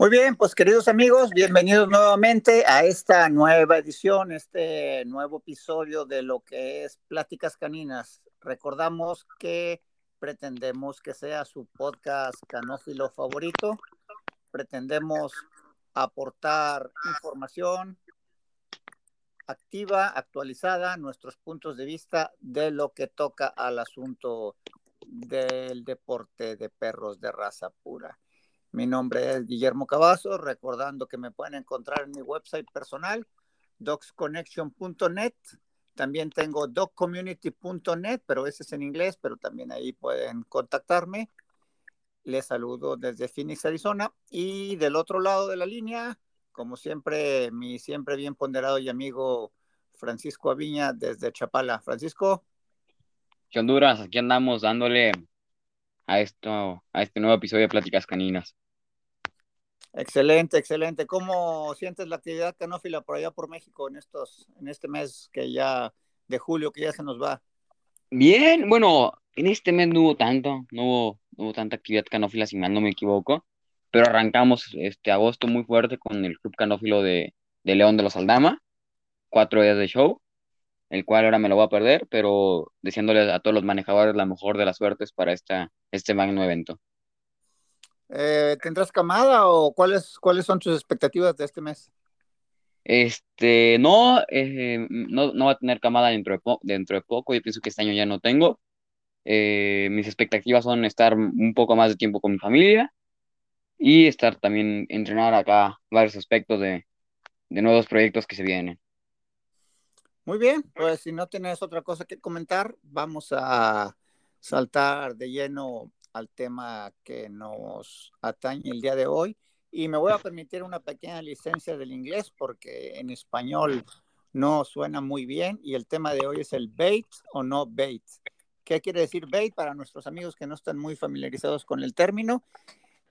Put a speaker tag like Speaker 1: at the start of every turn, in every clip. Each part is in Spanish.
Speaker 1: Muy bien, pues queridos amigos, bienvenidos nuevamente a esta nueva edición, este nuevo episodio de lo que es Pláticas Caninas. Recordamos que pretendemos que sea su podcast canófilo favorito. Pretendemos aportar información activa, actualizada, nuestros puntos de vista de lo que toca al asunto del deporte de perros de raza pura. Mi nombre es Guillermo Cavazo, recordando que me pueden encontrar en mi website personal, docsconnection.net. También tengo doccommunity.net, pero ese es en inglés, pero también ahí pueden contactarme. Les saludo desde Phoenix, Arizona. Y del otro lado de la línea, como siempre, mi siempre bien ponderado y amigo Francisco Aviña desde Chapala. Francisco.
Speaker 2: ¿Qué Honduras? Aquí andamos dándole a esto, a este nuevo episodio de Pláticas Caninas.
Speaker 1: Excelente, excelente. ¿Cómo sientes la actividad canófila por allá por México en estos, en este mes que ya de julio que ya se nos va?
Speaker 2: Bien, bueno, en este mes no hubo tanto, no hubo, hubo tanta actividad canófila, si mal no me equivoco, pero arrancamos este agosto muy fuerte con el Club Canófilo de, de León de los Aldama, cuatro días de show, el cual ahora me lo voy a perder, pero deseándoles a todos los manejadores la mejor de las suertes para este magno evento.
Speaker 1: Eh, ¿Tendrás camada o cuáles, cuáles son tus expectativas de este mes?
Speaker 2: Este, no, eh, no, no va a tener camada dentro de, dentro de poco. Yo pienso que este año ya no tengo. Eh, mis expectativas son estar un poco más de tiempo con mi familia y estar también, entrenar acá varios aspectos de, de nuevos proyectos que se vienen.
Speaker 1: Muy bien, pues si no tienes otra cosa que comentar, vamos a saltar de lleno al tema que nos atañe el día de hoy y me voy a permitir una pequeña licencia del inglés porque en español no suena muy bien y el tema de hoy es el bait o no bait. ¿Qué quiere decir bait para nuestros amigos que no están muy familiarizados con el término?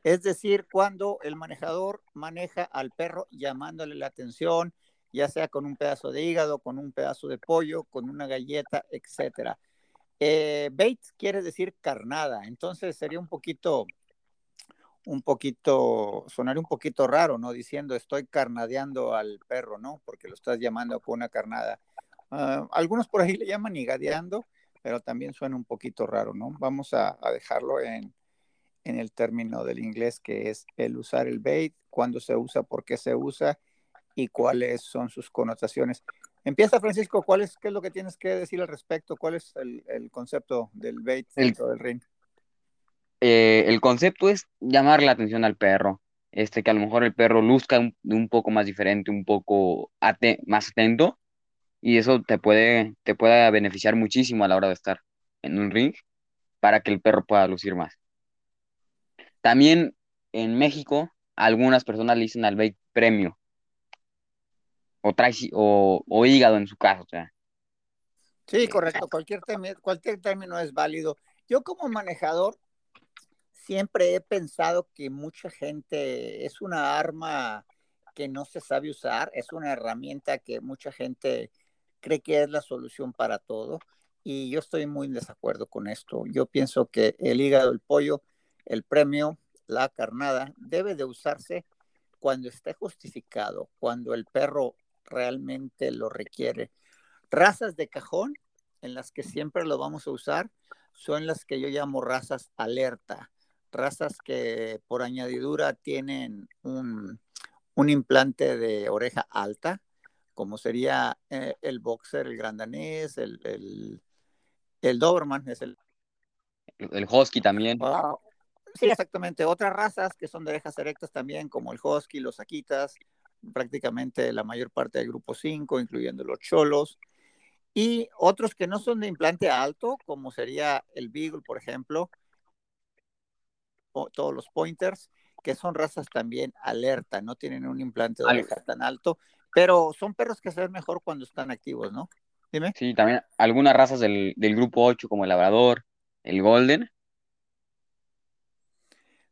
Speaker 1: Es decir, cuando el manejador maneja al perro llamándole la atención, ya sea con un pedazo de hígado, con un pedazo de pollo, con una galleta, etcétera. Eh, bait quiere decir carnada, entonces sería un poquito, un poquito, sonaría un poquito raro, ¿no? Diciendo estoy carnadeando al perro, ¿no? Porque lo estás llamando con una carnada. Ah, algunos por ahí le llaman higadeando, pero también suena un poquito raro, ¿no? Vamos a, dejarlo en, en el término del inglés que es el usar el bait, cuándo se usa, por qué se usa y cuáles son sus connotaciones. Empieza, Francisco, ¿cuál es, ¿qué es lo que tienes que decir al respecto? ¿Cuál es el, concepto del bait dentro del ring?
Speaker 2: Eh, el concepto es llamar la atención al perro, este, que a lo mejor el perro luzca un, poco más diferente, un poco más atento, y eso te puede, te puede beneficiar muchísimo a la hora de estar en un ring para que el perro pueda lucir más. También en México, algunas personas le dicen al bait premio, o, o, o hígado en su caso. O sea.
Speaker 1: Sí, correcto. Cualquier, cualquier término es válido. Yo como manejador siempre he pensado que mucha gente es una arma que no se sabe usar, es una herramienta que mucha gente cree que es la solución para todo y yo estoy muy en desacuerdo con esto. Yo pienso que el hígado, el pollo, el premio, la carnada debe de usarse cuando esté justificado, cuando el perro realmente lo requiere. Razas de cajón en las que siempre lo vamos a usar son las que yo llamo razas alerta, razas que por añadidura tienen un, implante de oreja alta, como sería eh, el boxer, el grandanés, el, el, el Doberman, es el...
Speaker 2: El husky también.
Speaker 1: Sí, exactamente. Otras razas que son de orejas erectas también, como el husky, los akitas, prácticamente la mayor parte del grupo 5, incluyendo los cholos, y otros que no son de implante alto, como sería el Beagle, por ejemplo, o todos los pointers, que son razas también alerta, no tienen un implante de oreja tan alto, pero son perros que se ven mejor cuando están activos, ¿no?
Speaker 2: Dime. Sí, también algunas razas del, del grupo 8, como el Labrador, el Golden.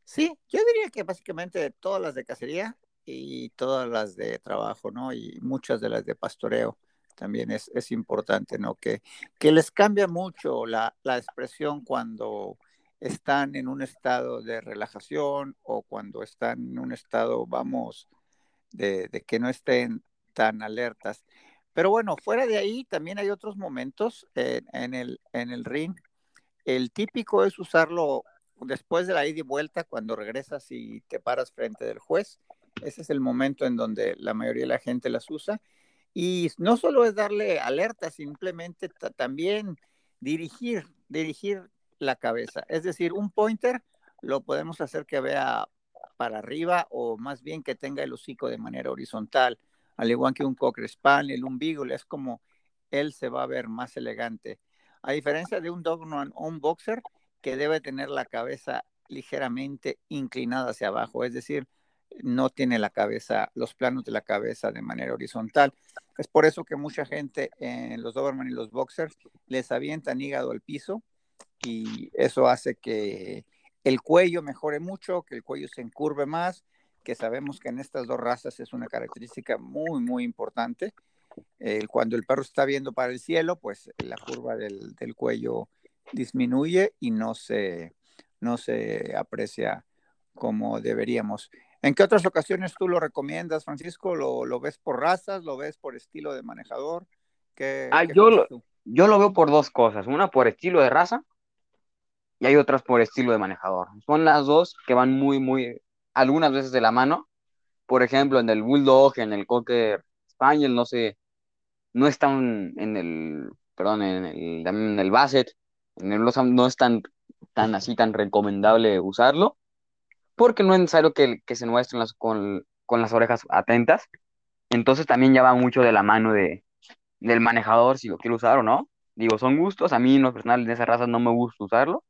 Speaker 1: Sí, yo diría que básicamente todas las de cacería y todas las de trabajo, ¿no? Y muchas de las de pastoreo también es, es importante, ¿no? Que, que les cambia mucho la, la, expresión cuando están en un estado de relajación o cuando están en un estado, vamos, de, que no estén tan alertas. Pero bueno, fuera de ahí también hay otros momentos en, el, en el ring. El típico es usarlo después de la ida y vuelta, cuando regresas y te paras frente del juez. Ese es el momento en donde la mayoría de la gente las usa. Y no solo es darle alerta, simplemente también dirigir, dirigir la cabeza. Es decir, un pointer lo podemos hacer que vea para arriba o más bien que tenga el hocico de manera horizontal, al igual que un cocker spaniel, un beagle, es como él se va a ver más elegante. A diferencia de un Doberman o un boxer que debe tener la cabeza ligeramente inclinada hacia abajo, es decir, no tiene la cabeza, los planos de la cabeza de manera horizontal. Es por eso que mucha gente en los Doberman y los Boxers les avientan hígado al piso y eso hace que el cuello mejore mucho, que el cuello se encurve más, que sabemos que en estas dos razas es una característica muy, muy importante. cuando el perro está viendo para el cielo, pues la curva del, del cuello disminuye y no se, no se aprecia como deberíamos. ¿En qué otras ocasiones tú lo recomiendas, Francisco? ¿Lo, ves por razas? ¿Lo ves por estilo de manejador? ¿Qué,
Speaker 2: ah, yo, lo, yo lo veo por dos cosas. Una por estilo de raza y hay otras por estilo de manejador. Son las dos que van muy, muy, algunas veces de la mano. Por ejemplo, en el Bulldog, en el Cocker Spaniel, no sé, no están en el, perdón, en el, en el Basset, en el no es tan, tan así, tan recomendable usarlo porque no es necesario que, que se muestren con, con, las orejas atentas. Entonces también ya va mucho de la mano de, del manejador si lo quiere usar o no. Digo, son gustos. A mí en lo personal de esa raza no me gusta usarlo.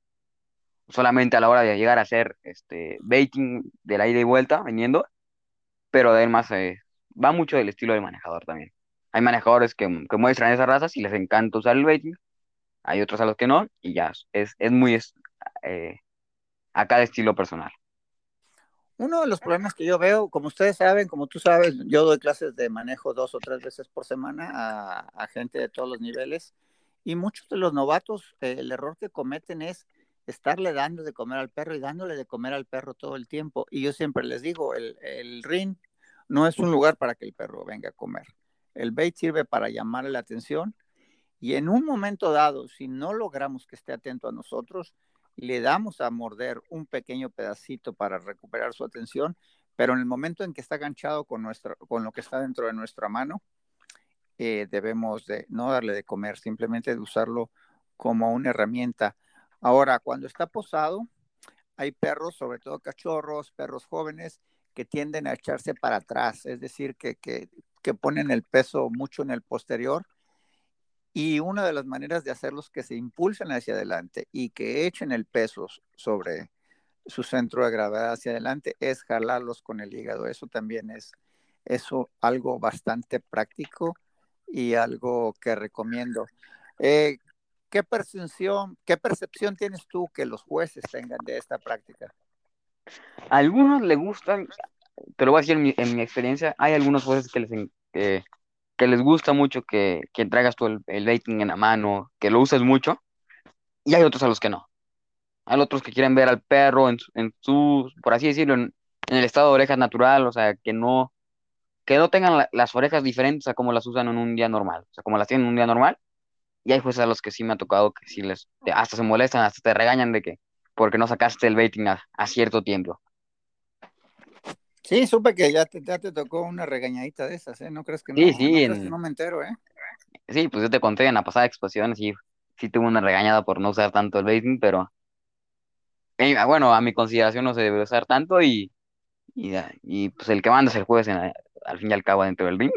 Speaker 2: Solamente a la hora de llegar a hacer este baiting de la ida y vuelta, viniendo. Pero además eh, va mucho del estilo del manejador también. Hay manejadores que, que muestran esas razas y les encanta usar el baiting. Hay otros a los que no. Y ya, es, es muy eh, a cada estilo personal.
Speaker 1: Uno de los problemas que yo veo, como ustedes saben, como tú sabes, yo doy clases de manejo dos o tres veces por semana a, gente de todos los niveles y muchos de los novatos, eh, el error que cometen es estarle dando de comer al perro y dándole de comer al perro todo el tiempo. Y yo siempre les digo, el, el ring no es un lugar para que el perro venga a comer. El bait sirve para llamarle la atención y en un momento dado, si no logramos que esté atento a nosotros, le damos a morder un pequeño pedacito para recuperar su atención, pero en el momento en que está ganchado con, con lo que está dentro de nuestra mano, eh, debemos de no darle de comer, simplemente de usarlo como una herramienta. Ahora, cuando está posado, hay perros, sobre todo cachorros, perros jóvenes, que tienden a echarse para atrás, es decir, que, que, que ponen el peso mucho en el posterior y una de las maneras de hacerlos que se impulsen hacia adelante y que echen el peso sobre su centro de gravedad hacia adelante es jalarlos con el hígado. Eso también es eso algo bastante práctico y algo que recomiendo. Eh, ¿qué, percepción, ¿Qué percepción tienes tú que los jueces tengan de esta práctica?
Speaker 2: A algunos le gustan, te lo voy a decir en mi, en mi experiencia, hay algunos jueces que les, que les gusta mucho que, que traigas tú el, el baiting en la mano, que lo uses mucho, y hay otros a los que no. Hay otros que quieren ver al perro en, en su, por así decirlo, en, el estado de orejas natural, o sea, que no, que no tengan las orejas diferentes a como las usan en un día normal, o sea, como las tienen en un día normal. Y hay jueces a los que sí me ha tocado que sí les, hasta se molestan, hasta te regañan de que, porque no sacaste el baiting a, a cierto tiempo.
Speaker 1: Sí, supe que ya te, ya te tocó una regañadita de esas, ¿eh? No crees que no,
Speaker 2: sí, sí,
Speaker 1: no, me entero, ¿eh?
Speaker 2: Sí, pues yo te conté en la pasada exposición, sí, sí tuve una regañada por no usar tanto el baiting, pero eh, bueno, a mi consideración no se debe usar tanto y, y, y pues el que manda es el juez al fin y al cabo dentro del ring.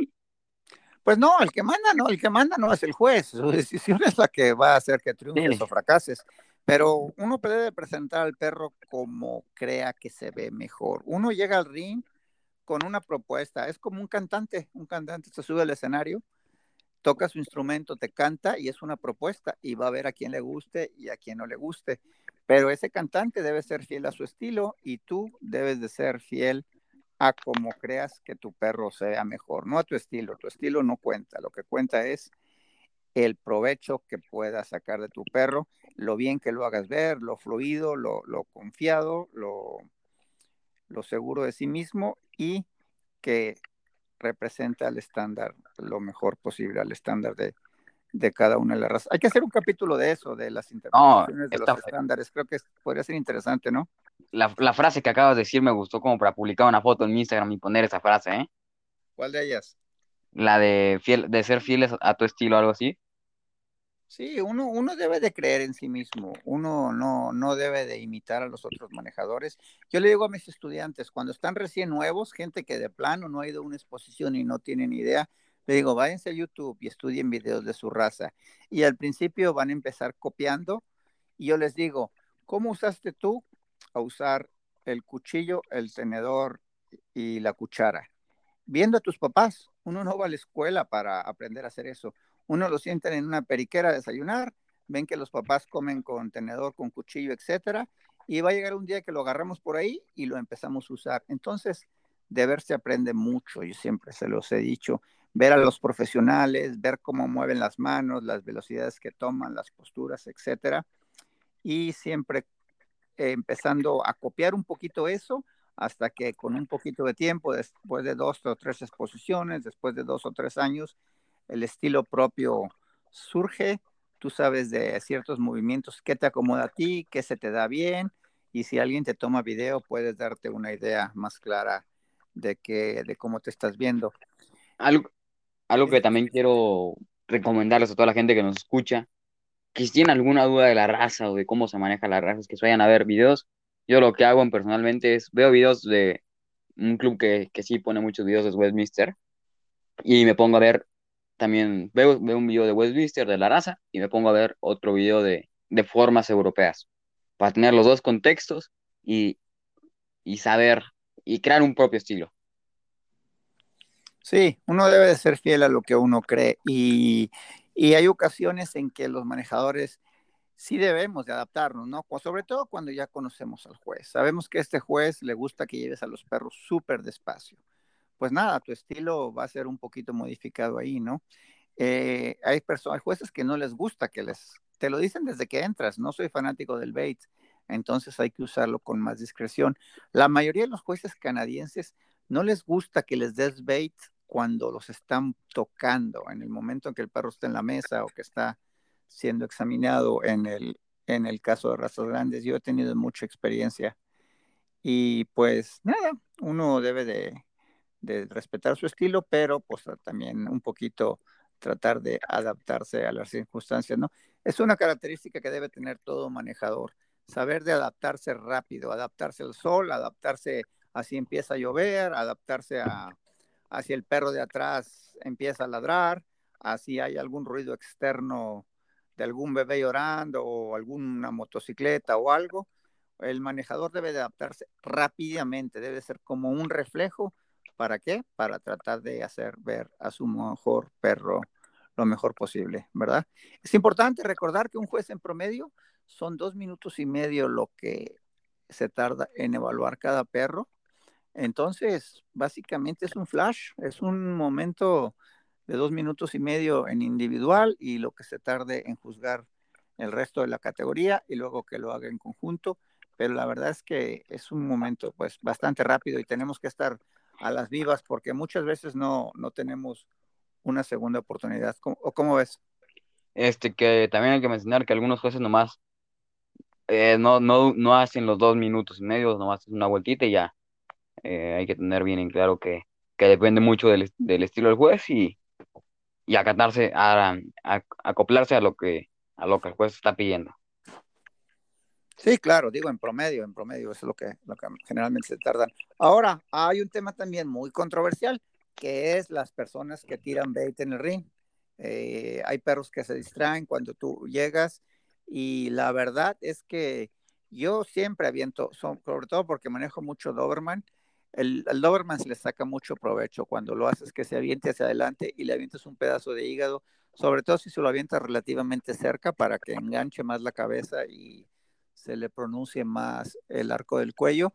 Speaker 1: Pues no, el que manda no, el que manda no es el juez, su decisión es la que va a hacer que triunfes o fracases. Pero uno puede presentar al perro como crea que se ve mejor. Uno llega al ring con una propuesta, es como un cantante, un cantante se sube al escenario, toca su instrumento, te canta y es una propuesta y va a ver a quien le guste y a quien no le guste. Pero ese cantante debe ser fiel a su estilo y tú debes de ser fiel a como creas que tu perro sea mejor, no a tu estilo. Tu estilo no cuenta, lo que cuenta es el provecho que puedas sacar de tu perro, lo bien que lo hagas ver, lo fluido, lo, lo confiado, lo, lo seguro de sí mismo y que representa al estándar lo mejor posible, al estándar de, de cada una de las razas. Hay que hacer un capítulo de eso, de las interpretaciones de los estándares. Creo que podría ser interesante, ¿no?
Speaker 2: La, la, frase que acabas de decir me gustó como para publicar una foto en mi Instagram y poner esa frase, ¿eh?
Speaker 1: ¿Cuál de ellas?
Speaker 2: La de, fiel, de ser fieles a tu estilo, algo así.
Speaker 1: Sí, uno, uno debe de creer en sí mismo, uno no, no debe de imitar a los otros manejadores. Yo le digo a mis estudiantes, cuando están recién nuevos, gente que de plano no ha ido a una exposición y no tienen idea, le digo, váyanse a YouTube y estudien videos de su raza. Y al principio van a empezar copiando y yo les digo, ¿cómo usaste tú a usar el cuchillo, el tenedor y la cuchara? Viendo a tus papás, uno no va a la escuela para aprender a hacer eso uno lo sienten en una periquera a desayunar, ven que los papás comen con tenedor, con cuchillo, etcétera, y va a llegar un día que lo agarramos por ahí y lo empezamos a usar. Entonces, de ver se aprende mucho, yo siempre se los he dicho, ver a los profesionales, ver cómo mueven las manos, las velocidades que toman, las posturas, etcétera, y siempre eh, empezando a copiar un poquito eso hasta que con un poquito de tiempo, después de dos o tres exposiciones, después de dos o tres años, el estilo propio surge, tú sabes de ciertos movimientos, qué te acomoda a ti, qué se te da bien, y si alguien te toma video, puedes darte una idea más clara de, que, de cómo te estás viendo.
Speaker 2: Algo, algo que también quiero recomendarles a toda la gente que nos escucha, que si tienen alguna duda de la raza o de cómo se maneja la raza, es que se vayan a ver videos. Yo lo que hago personalmente es, veo videos de un club que, que sí pone muchos videos, es Westminster, y me pongo a ver también veo, veo un video de Westminster de la raza y me pongo a ver otro video de, de formas europeas para tener los dos contextos y, y saber y crear un propio estilo.
Speaker 1: Sí, uno debe de ser fiel a lo que uno cree y, y hay ocasiones en que los manejadores sí debemos de adaptarnos, ¿no? Sobre todo cuando ya conocemos al juez. Sabemos que este juez le gusta que lleves a los perros súper despacio pues nada, tu estilo va a ser un poquito modificado ahí, ¿no? Eh, hay hay jueces que no les gusta que les, te lo dicen desde que entras, no soy fanático del bait, entonces hay que usarlo con más discreción. La mayoría de los jueces canadienses no les gusta que les des bait cuando los están tocando, en el momento en que el perro está en la mesa o que está siendo examinado en el, en el caso de razas grandes. Yo he tenido mucha experiencia y pues nada, uno debe de, de respetar su estilo, pero pues también un poquito tratar de adaptarse a las circunstancias, ¿no? Es una característica que debe tener todo manejador, saber de adaptarse rápido, adaptarse al sol, adaptarse a si empieza a llover, adaptarse a, si el perro de atrás empieza a ladrar, a si hay algún ruido externo de algún bebé llorando o alguna motocicleta o algo, el manejador debe de adaptarse rápidamente, debe ser como un reflejo ¿Para qué? Para tratar de hacer ver a su mejor perro lo mejor posible, ¿verdad? Es importante recordar que un juez en promedio son dos minutos y medio lo que se tarda en evaluar cada perro. Entonces, básicamente es un flash, es un momento de dos minutos y medio en individual y lo que se tarde en juzgar el resto de la categoría y luego que lo haga en conjunto. Pero la verdad es que es un momento pues bastante rápido y tenemos que estar a las vivas porque muchas veces no, no tenemos una segunda oportunidad. ¿O cómo ves?
Speaker 2: Este, que también hay que mencionar que algunos jueces nomás eh, no, no, no hacen los dos minutos y medio, nomás una vueltita y ya. Eh, hay que tener bien en claro que, que depende mucho del, del, estilo del juez y, y acatarse, a, a, acoplarse a lo que a lo que el juez está pidiendo.
Speaker 1: Sí, claro, digo en promedio, en promedio, eso es lo que, lo que generalmente se tardan. Ahora, hay un tema también muy controversial, que es las personas que tiran bait en el ring. Eh, hay perros que se distraen cuando tú llegas y la verdad es que yo siempre aviento, sobre todo porque manejo mucho Doberman, el, Doberman se le saca mucho provecho cuando lo haces que se aviente hacia adelante y le avientas un pedazo de hígado, sobre todo si se lo avientas relativamente cerca para que enganche más la cabeza y se le pronuncie más el arco del cuello.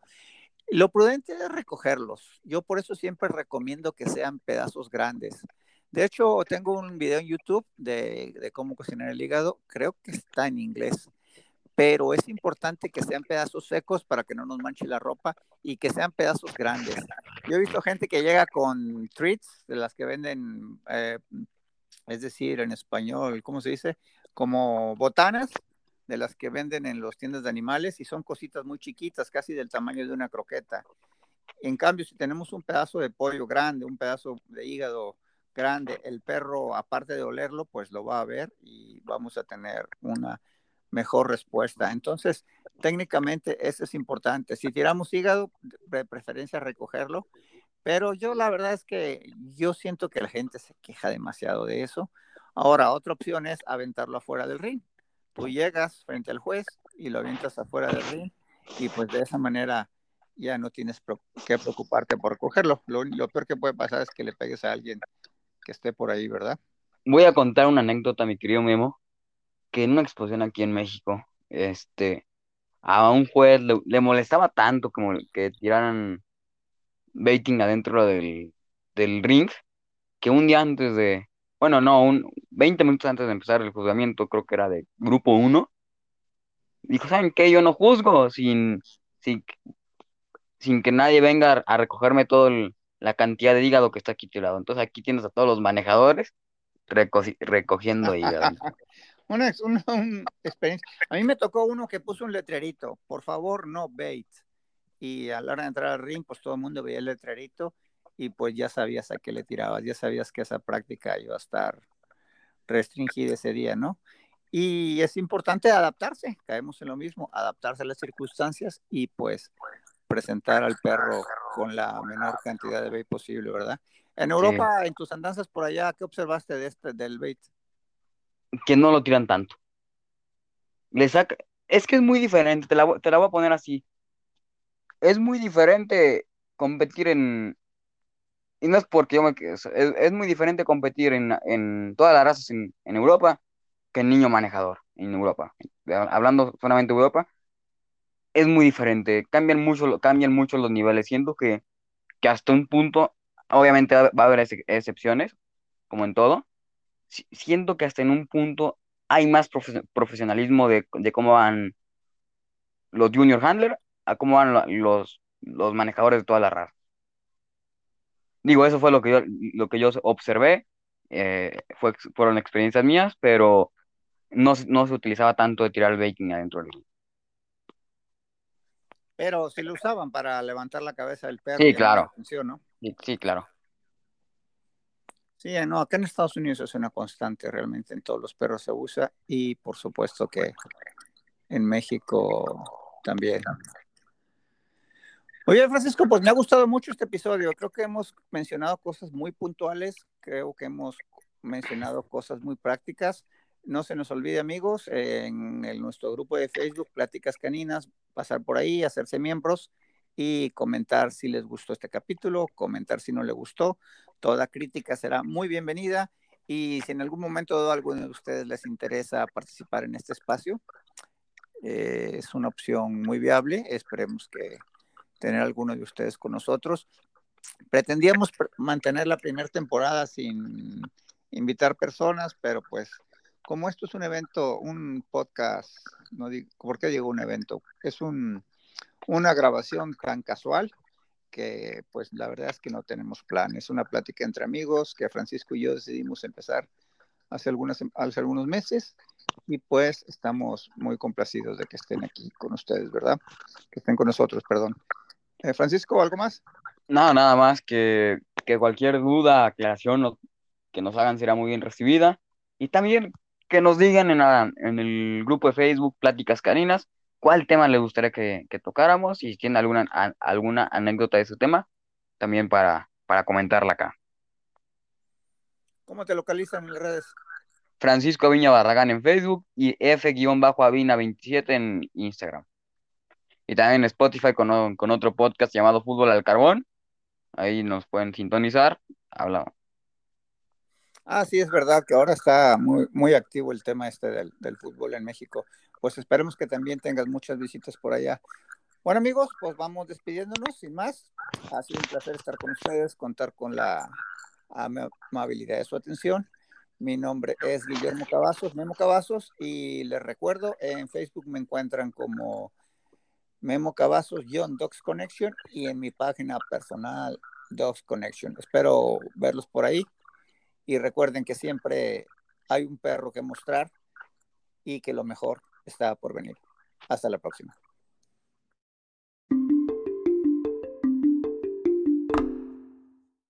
Speaker 1: Lo prudente es recogerlos. Yo por eso siempre recomiendo que sean pedazos grandes. De hecho, tengo un video en YouTube de, de cómo cocinar el hígado. Creo que está en inglés pero es importante que sean pedazos secos para que no nos manche la ropa y que sean pedazos grandes. Yo he visto gente que llega con treats, de las que venden, eh, es decir, en español, ¿cómo se dice? Como botanas, de las que venden en las tiendas de animales y son cositas muy chiquitas, casi del tamaño de una croqueta. En cambio, si tenemos un pedazo de pollo grande, un pedazo de hígado grande, el perro, aparte de olerlo, pues lo va a ver y vamos a tener una mejor respuesta. Entonces, técnicamente eso es importante. Si tiramos hígado, de preferencia recogerlo, pero yo la verdad es que yo siento que la gente se queja demasiado de eso. Ahora, otra opción es aventarlo afuera del ring. Tú llegas frente al juez y lo avientas afuera del ring y pues de esa manera ya no tienes que preocuparte por recogerlo. Lo, lo peor que puede pasar es que le pegues a alguien que esté por ahí, ¿verdad?
Speaker 2: Voy a contar una anécdota, mi querido Memo en una exposición aquí en México, este, a un juez le, molestaba tanto como que tiraran baiting adentro del, del ring, que un día antes de, bueno, no, un 20 minutos antes de empezar el juzgamiento, creo que era de grupo 1, dijo, ¿saben qué? Yo no juzgo sin, sin, sin que nadie venga a recogerme toda la cantidad de hígado que está aquí tirado. Entonces aquí tienes a todos los manejadores recogiendo hígado.
Speaker 1: una, una, experiencia. A mí me tocó uno que puso un letrerito, por favor, no bait. Y a la hora de entrar al ring, pues todo el mundo veía el letrerito y pues ya sabías a qué le tirabas, ya sabías que esa práctica iba a estar restringida ese día, ¿no? Y es importante adaptarse, caemos en lo mismo, adaptarse a las circunstancias y pues presentar al perro con la menor cantidad de bait posible, ¿verdad? En Europa, en tus andanzas por allá, ¿qué observaste de este, del bait?
Speaker 2: Que no lo tiran tanto. Le saca, es que es muy diferente, te la, te la voy a poner así. Es muy diferente competir en, y no es porque yo me es, es muy diferente competir en, en todas las razas en, en, Europa que en niño manejador en Europa. Hablando solamente de Europa, es muy diferente. Cambian mucho, cambian mucho los niveles. Siento que, que hasta un punto, obviamente va a haber excepciones, como en todo, siento que hasta en un punto hay más profesionalismo de, cómo van los junior handler a cómo van los, los manejadores de toda la raza. Digo, eso fue lo que yo, lo que yo observé, eh, fue, fueron experiencias mías, pero no, no se utilizaba tanto de tirar el baking adentro del
Speaker 1: Pero si lo usaban para levantar la cabeza del perro.
Speaker 2: Sí, claro.
Speaker 1: ¿no?
Speaker 2: sí, claro.
Speaker 1: Sí, no, acá en Estados Unidos es una constante realmente, en todos los perros se usa y por supuesto que en México también. Oye, Francisco, pues me ha gustado mucho este episodio. Creo que hemos mencionado cosas muy puntuales, creo que hemos mencionado cosas muy prácticas. No se nos olvide, amigos, en nuestro grupo de Facebook, Pláticas Caninas, pasar por ahí, hacerse miembros y comentar si les gustó este capítulo, comentar si no le gustó. Toda crítica será muy bienvenida y si en algún momento alguno de ustedes les interesa participar en este espacio, eh, es una opción muy viable. Esperemos que tener alguno de ustedes con nosotros. Pretendíamos mantener la primera temporada sin invitar personas, pero pues como esto es un evento, un podcast, no digo, ¿por qué digo un evento? Es un una grabación tan casual que pues la verdad es que no tenemos planes. Una plática entre amigos que Francisco y yo decidimos empezar hace, algunos meses y pues estamos muy complacidos de que estén aquí con ustedes, ¿verdad? Que estén con nosotros, perdón. Eh, Francisco, ¿algo más?
Speaker 2: No, nada más que, cualquier duda, aclaración que nos hagan será muy bien recibida y también que nos digan en, en el grupo de Facebook Pláticas Carinas cuál tema le gustaría que, tocáramos y si tiene alguna, alguna anécdota de su tema, también para, para comentarla acá.
Speaker 1: ¿Cómo te localizan en las redes?
Speaker 2: Francisco Aviña Barragán en Facebook y F-Avina27 en Instagram. Y también en Spotify con, con, otro podcast llamado Fútbol al Carbón. Ahí nos pueden sintonizar. Habla,
Speaker 1: Ah, sí, es verdad que ahora está muy, muy activo el tema este del, del, fútbol en México. Pues esperemos que también tengas muchas visitas por allá. Bueno, amigos, pues vamos despidiéndonos sin más. Ha sido un placer estar con ustedes, contar con la amabilidad de su atención. Mi nombre es Guillermo Cavazos, Memo Cavazos, y les recuerdo, en Facebook me encuentran como Memo Cavazos, John Docs Connection, y en mi página personal, Docs Connection. Espero verlos por ahí. Y recuerden que siempre hay un perro que mostrar y que lo mejor está por venir. Hasta la próxima.